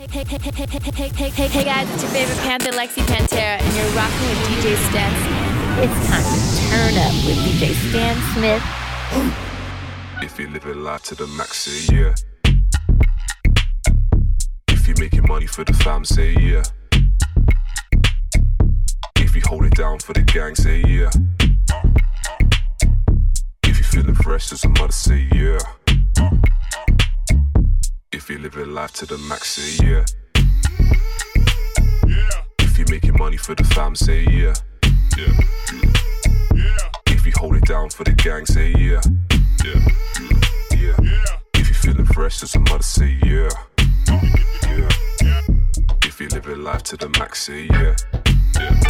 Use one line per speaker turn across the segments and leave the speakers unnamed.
Hey, hey, hey, hey, hey, hey, hey, hey guys, it's your favorite Panther, Lexi Pantera, and you're rocking with DJ Stan Smith. It's time to turn up with DJ Stan Smith.
If you live a life to the max, say yeah. If you're making money for the fam, say yeah. If you hold it down for the gang, say yeah. If you feeling fresh as a mother, say yeah be living life to the max, say yeah. yeah. If you're making money for the fam, say yeah. Yeah. yeah. If you hold it down for the gang, say yeah. Yeah. Yeah. yeah. If you're feeling fresh, as a mother, say yeah. yeah. yeah. If you're living life to the max, say yeah. Yeah.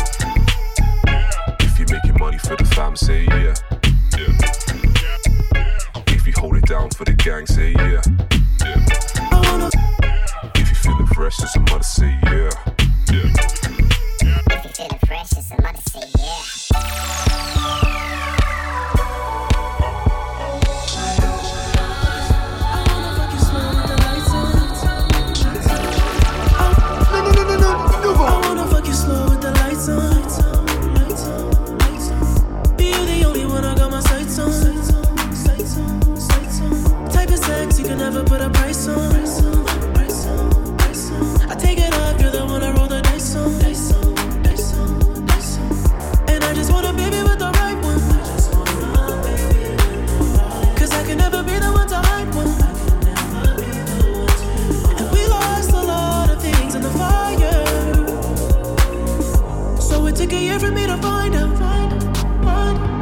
yeah. If you're making money for the fam, say yeah. Yeah. yeah. If you hold it down for the gang, say yeah.
Took a year for me to find out.
Find, find.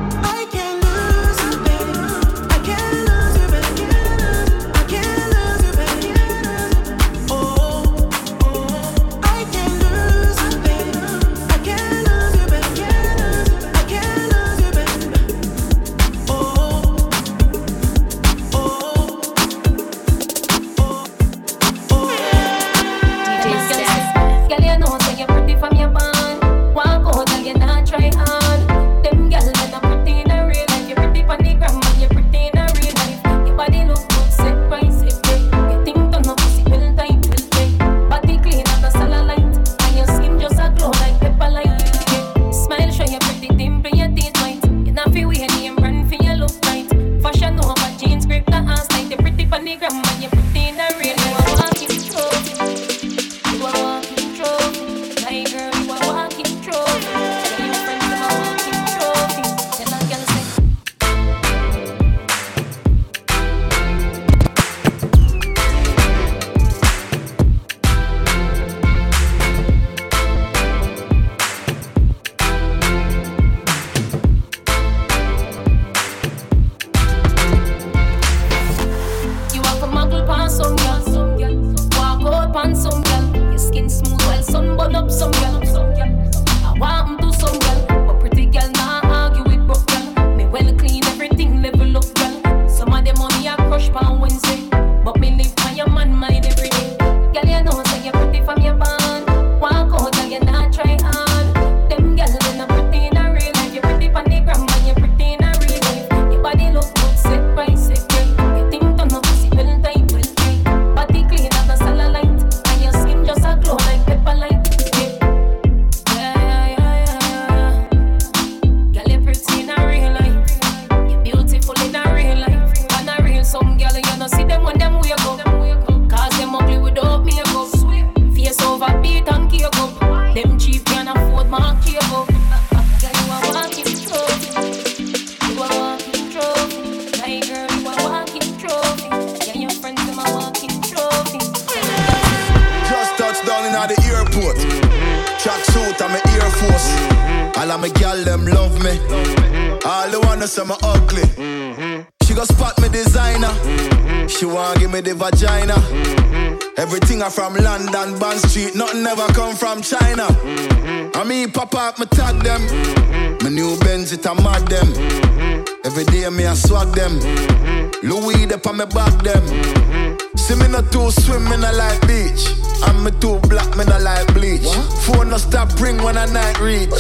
from China. Mm-hmm. I
mean, pop up, me tag them. Mm-hmm. My new Benz, it a mad them. Mm-hmm. Every day, me I swag them. Mm-hmm. Louis, they pa me back them. Mm-hmm. See, me not too swim, me not like beach. I'm me too black, me not like bleach. What? Phone no stop ring when I night reach.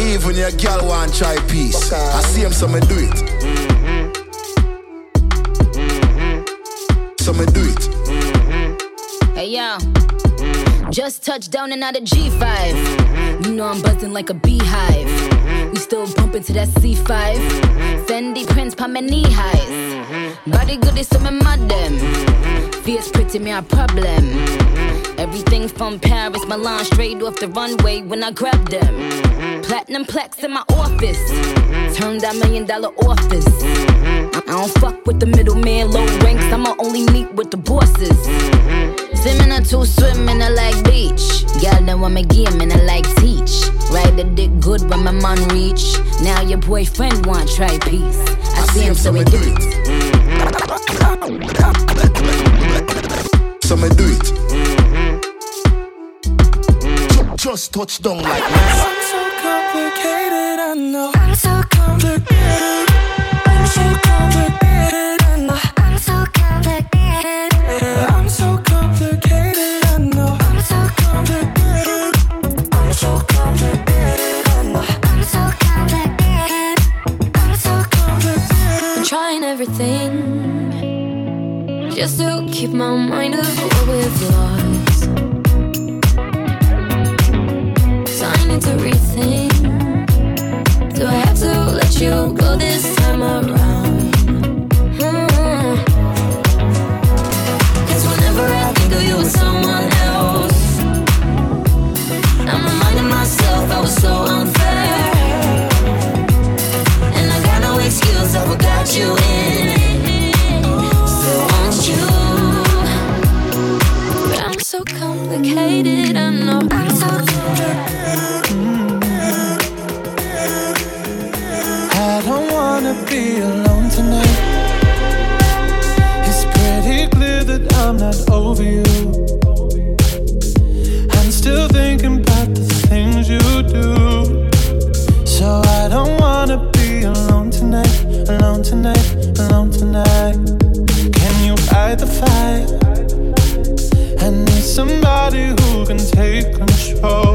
Even your girl want try peace. Okay. I see him, so me do it. Mm-hmm. Mm-hmm. So me do it. Mm-hmm.
Hey, yo.
Just touched down and out of G5. You know I'm buzzing like a beehive. We still bumping to that C5. Fendi prints pa my knee highs. Body good is some madam. Fierce pretty me a problem. Everything from Paris, Milan, straight off the runway when I grab them. Platinum plaques in my office. Turn that million dollar office. I don't fuck with the middleman, low ranks. I'ma only meet with the bosses. Swimming or two swimming, a like beach. Girl, then want me game and I like teach. Ride the dick good when my man reach. Now your boyfriend want try peace. I, see him, so we do it.
So me do it. Ju- Just touch down like this.
I'm so complicated, I know. I'm so complicated.
You go this time around? Cause whenever I think of you with someone else, I'm reminding myself I was so unfair. And I got no excuse, I forgot you in. So won't you? But I'm so complicated, I know.
Be alone tonight. It's pretty clear that I'm not over you. I'm still thinking about the things you do. So I don't wanna be alone tonight, alone tonight, alone tonight. Can you fight the? I need somebody who can take control.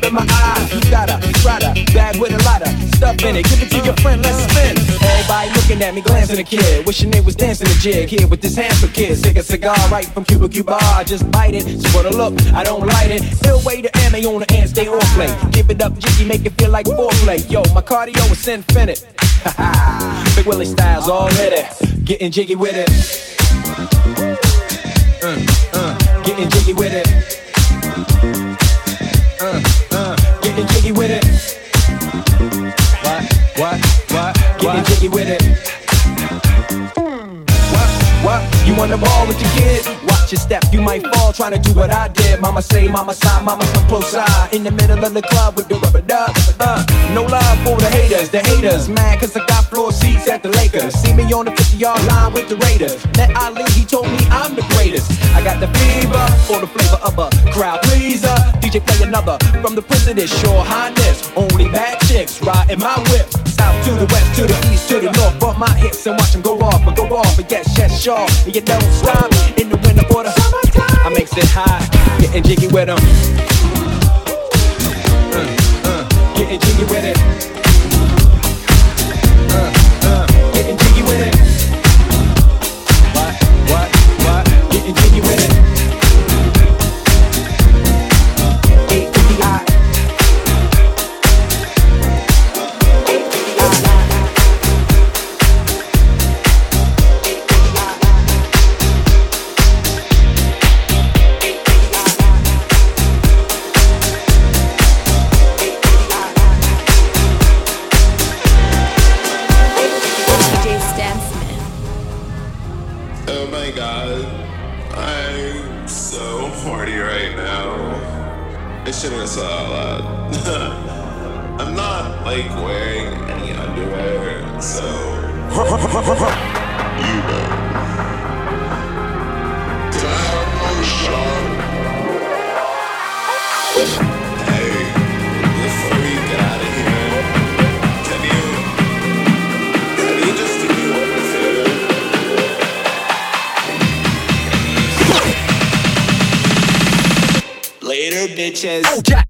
Up in my eye. You got a Prada bag with a lot of stuff in it. Give it to your friend, let's spin. Everybody looking at me, glancing a kid. Wishing they was dancing a jig here with this handsome kid. Take a cigar right from Cuba Cuba. I just bite it. So for the look, I don't light it. Still way to ammo on the end, stay on play. Give it up, jiggy, make it feel like foreplay. Yo, my cardio is infinite. Big Willie Styles already. Getting jiggy with it. Uh, uh, getting jiggy with it. Watch your step, you might fall trying to do what I did. Mama say, mama side, mama come close side. In the middle of the club with the rubber duck. Uh, no love for the haters, the haters. Mad cause I got floor seats at the Lakers. Me on the 50 yard line with the Raiders. Met Ali, he told me I'm the greatest. I got the fever for the flavor of a crowd pleaser. DJ play another from the prince of this shore highness. Only bad chicks riding my whip. South to the west, to the east, to the north. Bump my hips and watch them go off and go off and get yes, sure. And you don't stop in the winter for the summertime. I makes it high, getting jiggy with them. Uh, uh, getting jiggy with it.
Bitches. Back.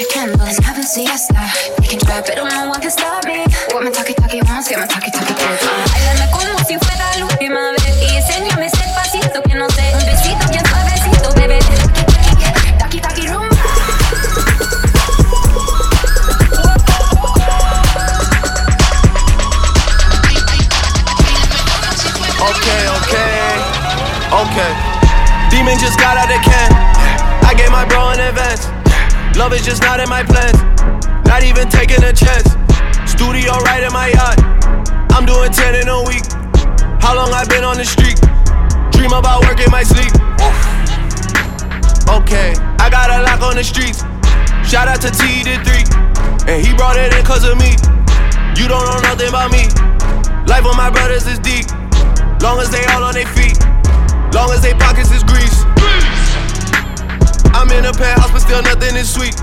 Your candles, have a siesta. We can try, but no one can stop
Not in my plans. Not even taking a chance. Studio right in my yacht. I'm doing 10 in a week. How long I been on the street? Dream about work in my sleep. Okay, I got a lock on the streets. Shout out to T to 3. And he brought it in cause of me. You don't know nothing about me. Life of my brothers is deep. Long as they all on their feet. Long as they pockets is grease. I'm in a penthouse, but still nothing is sweet.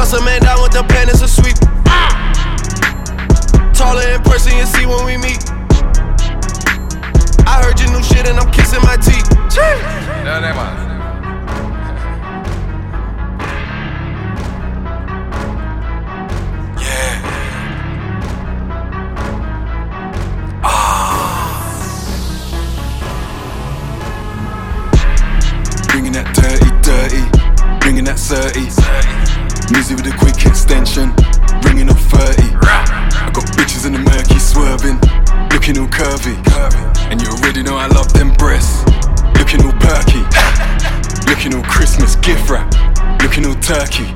Just a man down with the pen, it's a sweep. Taller in person, you see when we meet. I heard your new shit and I'm kissing my teeth.
No,
Music with a quick extension, ringing up 30. I got bitches in the murky swerving, looking all curvy. And you already know I love them breasts, looking all perky. Looking all Christmas gift wrap, looking all turkey.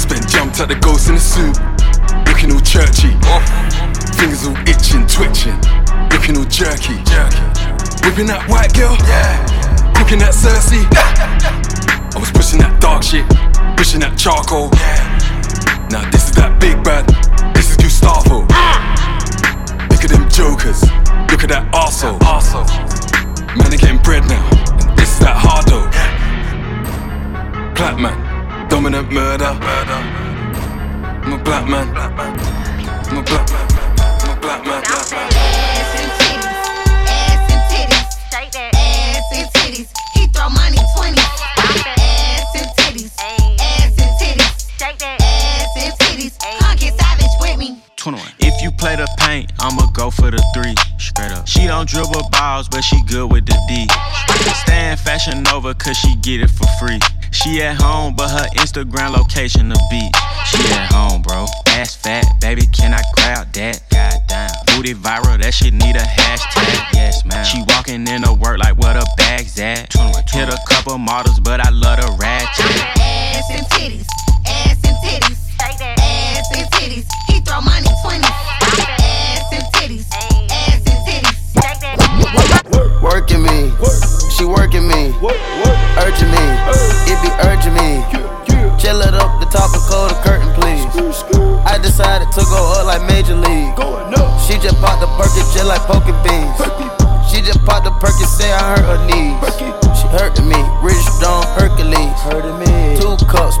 Spent jumped at the ghost in the suit, looking all churchy. Fingers all itching, twitching, looking all jerky. Whipping that white girl, cooking that Cersei. I was pushing that dark shit, pushing that charcoal. Now this is that big bad, this is Gustavo. Look at them jokers, look at that arsehole. Man, they getting bread now, and this is that hardo. Black man, dominant murder. I'm a black man. I'm a black man. I'm a black man. Black man.
Play the paint, I'ma go for the three. Straight up. She don't
don't dribble balls, but she good with the D. Stand fashion over cause she get it for free. She at home, but her Instagram location the beach. She at home, bro. Ass fat, baby, can I grab that? Goddamn. Booty viral, that shit need a hashtag. Yes, man. She walking in to work like where the bags at. Hit a couple models, but I love the ratchet.
Ass and titties, ass and titties, ass and titties. He throw money 20. Ass and titties, ass and titties.
Working me, she working me, urging me, it be urging me. Chill it up, the top and close the curtain, please. I decided to go up like Major League. She just popped the Perkin just like poking beans. She just popped the Perkin, say I hurt her knees. She hurting me, Rich Stone Hercules. Hurting me. Two cups,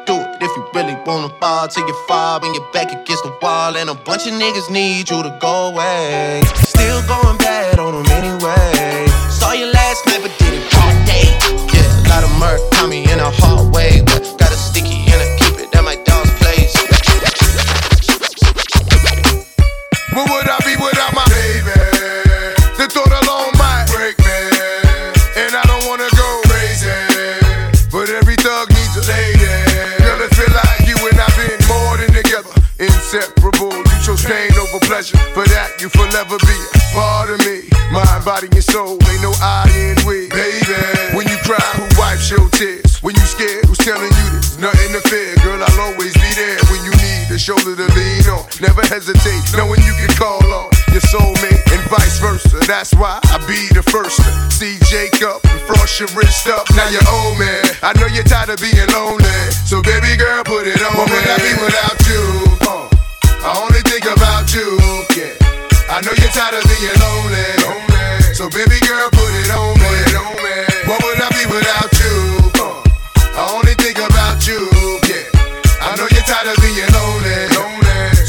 wanna ball till you fall when you're back against the wall. And a bunch of niggas need you to go away. Still going bad on them anyway. Saw you last night, but did it all day. Yeah, a lot of murk caught me in a hallway,
Inseparable. You chose pain over pleasure. For that, you forever be a part of me. Mind, body, and soul. Ain't no I in we. Baby, when you cry, who wipes your tears? When you scared, who's telling you there's nothing to fear? Girl, I'll always be there when you need a shoulder to lean on. Never hesitate, knowing you can call on your soulmate and vice versa. That's why I be the first to see Jacob and frost your wrist up. Now you're old man. I know you're tired of being lonely. So baby girl, put it on. What would I be without you? Uh, I only think about you. Yeah. I know you're tired of being lonely. lonely. So baby girl, put it on me. What would I be without you? Uh, I only think about you. Yeah. I know you're tired of being lonely.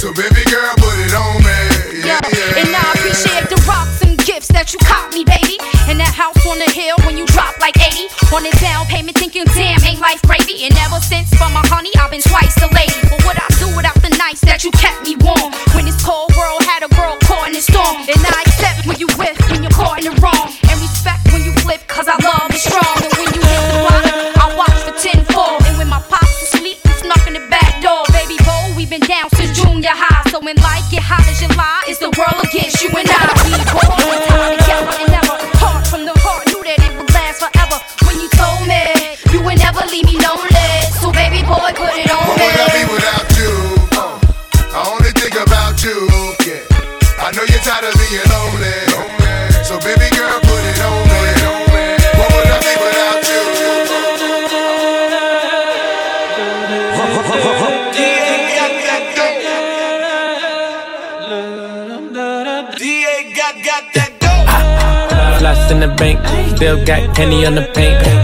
So baby girl, put it on me. Yeah, yeah.
And I appreciate the rocks and gifts that you caught me, baby. And that house on the hill when you drop like 80. On the down payment, thinking, damn, ain't life gravy. And ever since for my honey, I've been twice the lady. But what I do without the nights that you kept me warm? When this cold world had a girl caught in the storm. And I accept when you whiff, when you're caught in the wrong. And respect when you flip, cause I love is strong. And when you hit the block, I watch for 10 fall. And when my pops asleep, snuck in the back door. Baby boy, we been down since junior high. So when life get hot as July, it's the world against you and I.
Floss ah,
ah. in the bank, still got penny on the paint.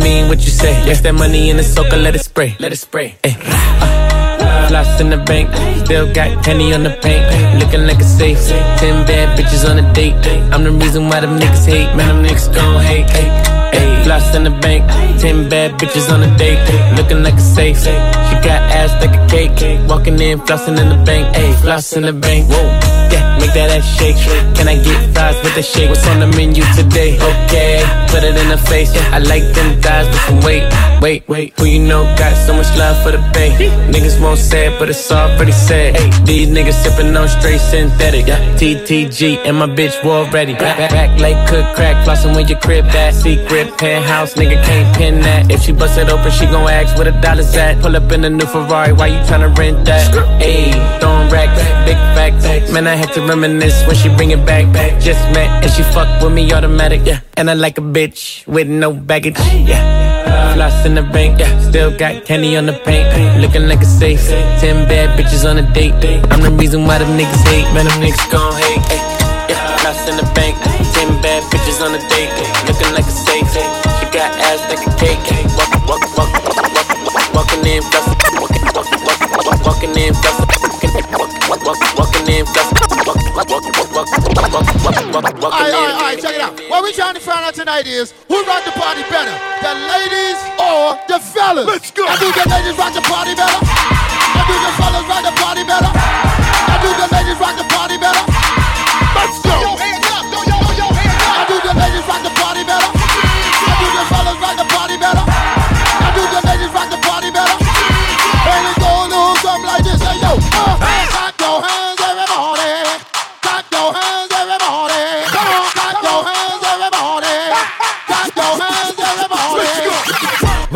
mean what you say. Yes, that money in the soaker, let it spray. Let it spray. Ay. Uh, Floss in the bank, still got penny on the paint. Looking like a safe. Ten bad bitches on a date. I'm the reason why them niggas hate. Man, them niggas gon' hate. Ay. Ay. Floss in the bank, ten bad bitches on a date. Looking like a safe. She got ass like a cake. Walking in, flossing in the bank. Ay, floss in the bank. Whoa. Make that ass shake. Can I get fries with the shake? What's on the menu today? Okay, put it in the face. I like them thighs, but some wait, wait, wait. Who you know got so much love for the bay? Niggas won't say it, but it's all pretty sad. These niggas sipping on straight synthetic. TTG and my bitch war ready. Back, back, like cook crack, flossing when your crib that secret penthouse. Nigga can't pin that. If she bust it open, she gon' ask where the dollars at. Pull up in a new Ferrari, why you tryna rent that? Ayy, throwing racks, big facts. Man, I had to reminisce when she bring it back. back. Just met and she fuck with me automatic, yeah. And I like a bitch with no baggage, yeah. Floss in the bank, yeah. Still got candy on the paint, looking like a safe. Ten bad bitches on a date. I'm the reason why them niggas hate, man. Them niggas gon' hate. Yeah, floss in the bank, ten bad bitches on a date, looking like a safe. She got ass like a cake. Walk, walk, walk,
Alright, alright, alright, check it out. What we trying to find out tonight is who rock the party better, the ladies or the fellas? Let's go. I do the ladies rock the party better. I do the fellas rock the party better. I do the ladies rock the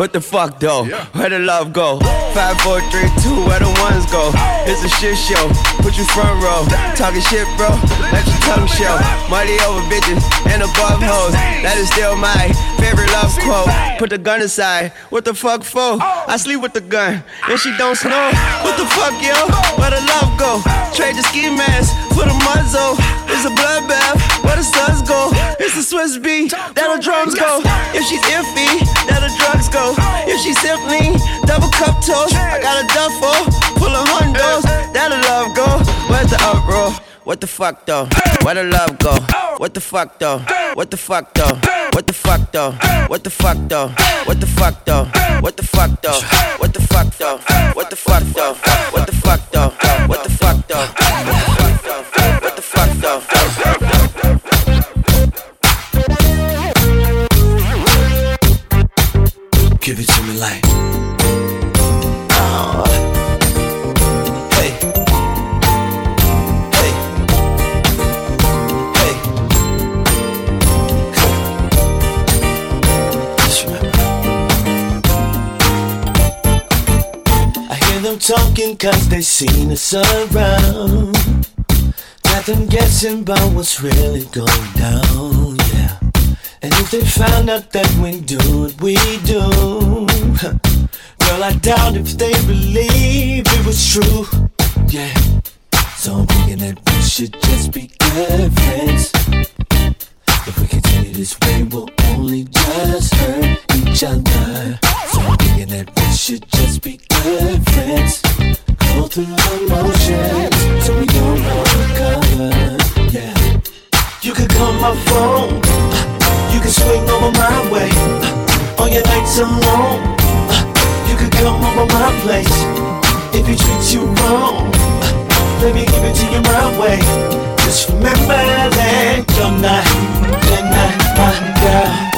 What the fuck though? Where the love go? Five, four, three, two, where the ones go? It's a shit show. Put you front row. Talking shit, bro. Let your tongue show. Money over bitches and above hoes. That is still my favorite love quote. Put the gun aside. What the fuck for? I sleep with the gun and she don't snow. What the fuck, yo? Where the love go? Trade the ski mask for the muzzle. It's a bloodbath. Where the suns go? It's the Swizz beat. That the drums go. If she's iffy, that the drugs go. If she's simply double cup toast, I got a duffel full of hundos. That the love go. Where's the uproar? What the fuck though? Where the love go? What the fuck though? What the fuck though? What the fuck though? What the fuck though? What the fuck though? What the fuck though? What the fuck though? What the fuck though? What the fuck though?
Like. Oh. Hey. Hey. Hey. Just remember. I hear them talking cause they seen us around. Got them guessing about what's really going down. And if they found out that we do what we do, girl, I doubt if they believe it was true. Yeah. So I'm thinking that we should just be good friends. If we continue this way, we'll only just hurt each other. So I'm thinking that we should just be good friends. Go through the motions so we don't recover. Yeah. You could call my phone. Swing over my way on your nights alone. You could come over my place if he treats you wrong. Let me give it to you my way. Just remember that you're not, you're not my girl.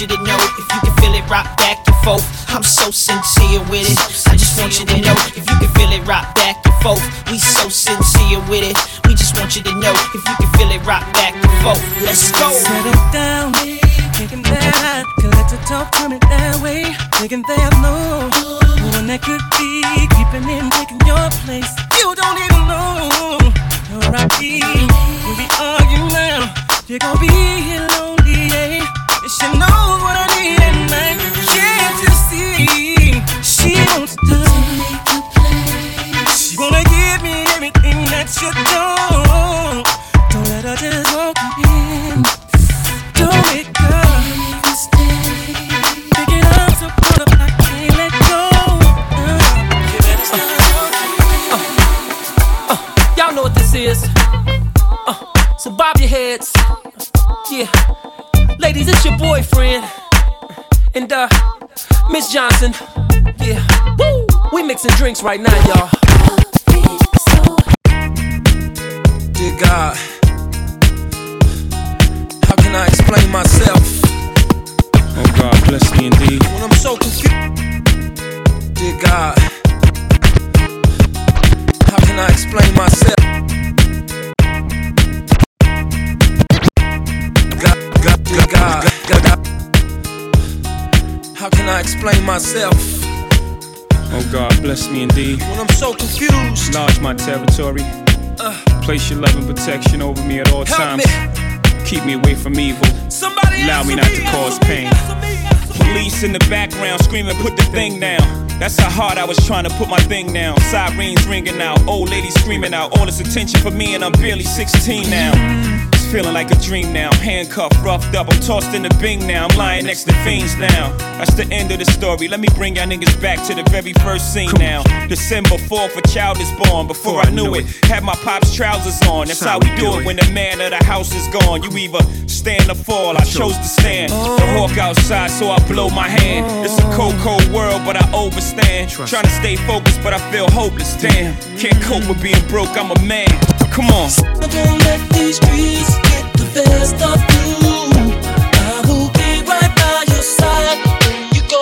Want you to know if you can feel it rock back and forth. I'm so sincere with it. I just want you to know if you can feel it rock back and forth. We so sincere with it. We just want you to know if you can feel it rock back and forth. Let's go.
Settle down, thinking that the talk coming that way. Thinking there's no one that could be keeping in taking your place.
Mixing drinks right now, y'all.
Dear God, how can I explain myself?
Oh God, bless me indeed.
When I'm so confused. Dear God, how can I explain myself? God, God, dear God, God, God, how can I explain myself?
Oh God, bless me indeed.
When I'm so confused.
Enlarge my territory.
Uh,
Place your love and protection over me at all
Help
times.
me.
Keep me away from evil.
Somebody
Allow me not
me,
to cause pain.
answer me, answer me.
Police in the background screaming, put the thing down. That's how hard I was trying to put my thing down. Sirens ringing out, old ladies screaming out. All this attention for me, and I'm barely 16 now. Feeling like a dream now. Handcuffed, roughed up, I'm tossed in the bing now. I'm lying next to fiends now. That's the end of the story. Let me bring y'all niggas back to the very first scene now. December 4th, a child is born. Before I knew it, had my pop's trousers on. That's how we do it when the man of the house is gone. You either stand or fall. I chose to stand. The hawk outside, so I blow my hand. It's a cold, cold world, but I overstand. Trying to stay focused, but I feel hopeless. Damn, can't cope with being broke. I'm a man. Come on.
Don't let these streets get the best of you. I will be right by your side when you go.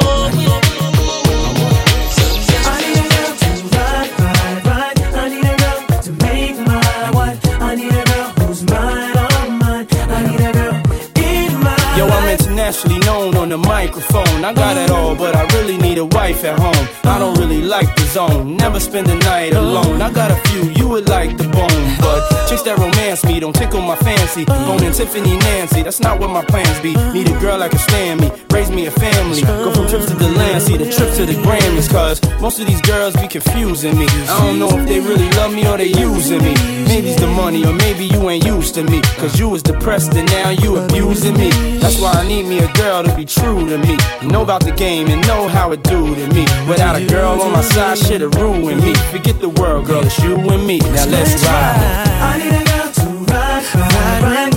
I need a girl to ride, ride, ride. I need a girl to make my wife. I need a girl who's mine, all mine. I need a girl in my
Yo, I'm internationally known on the microphone. I got it all, but I really need a wife at home. I don't really like the zone, never spend the night alone. I got a few you would don't tickle my fancy. Bone and Tiffany Nancy, that's not what my plans be. Need a girl that can stand me, raise me a family. Go from trips to the land, see the trip to the Grammys, cause most of these girls be confusing me. I don't know if they really love me or they using me. Maybe it's the money, or maybe you ain't used to me. Cause you was depressed and now you abusing me. That's why I need me a girl to be true to me. Know about the game and know how it do to me. Without a girl on my side, shit'll ruin me. Forget the world, girl, it's you and me. Now let's ride.
Right, right.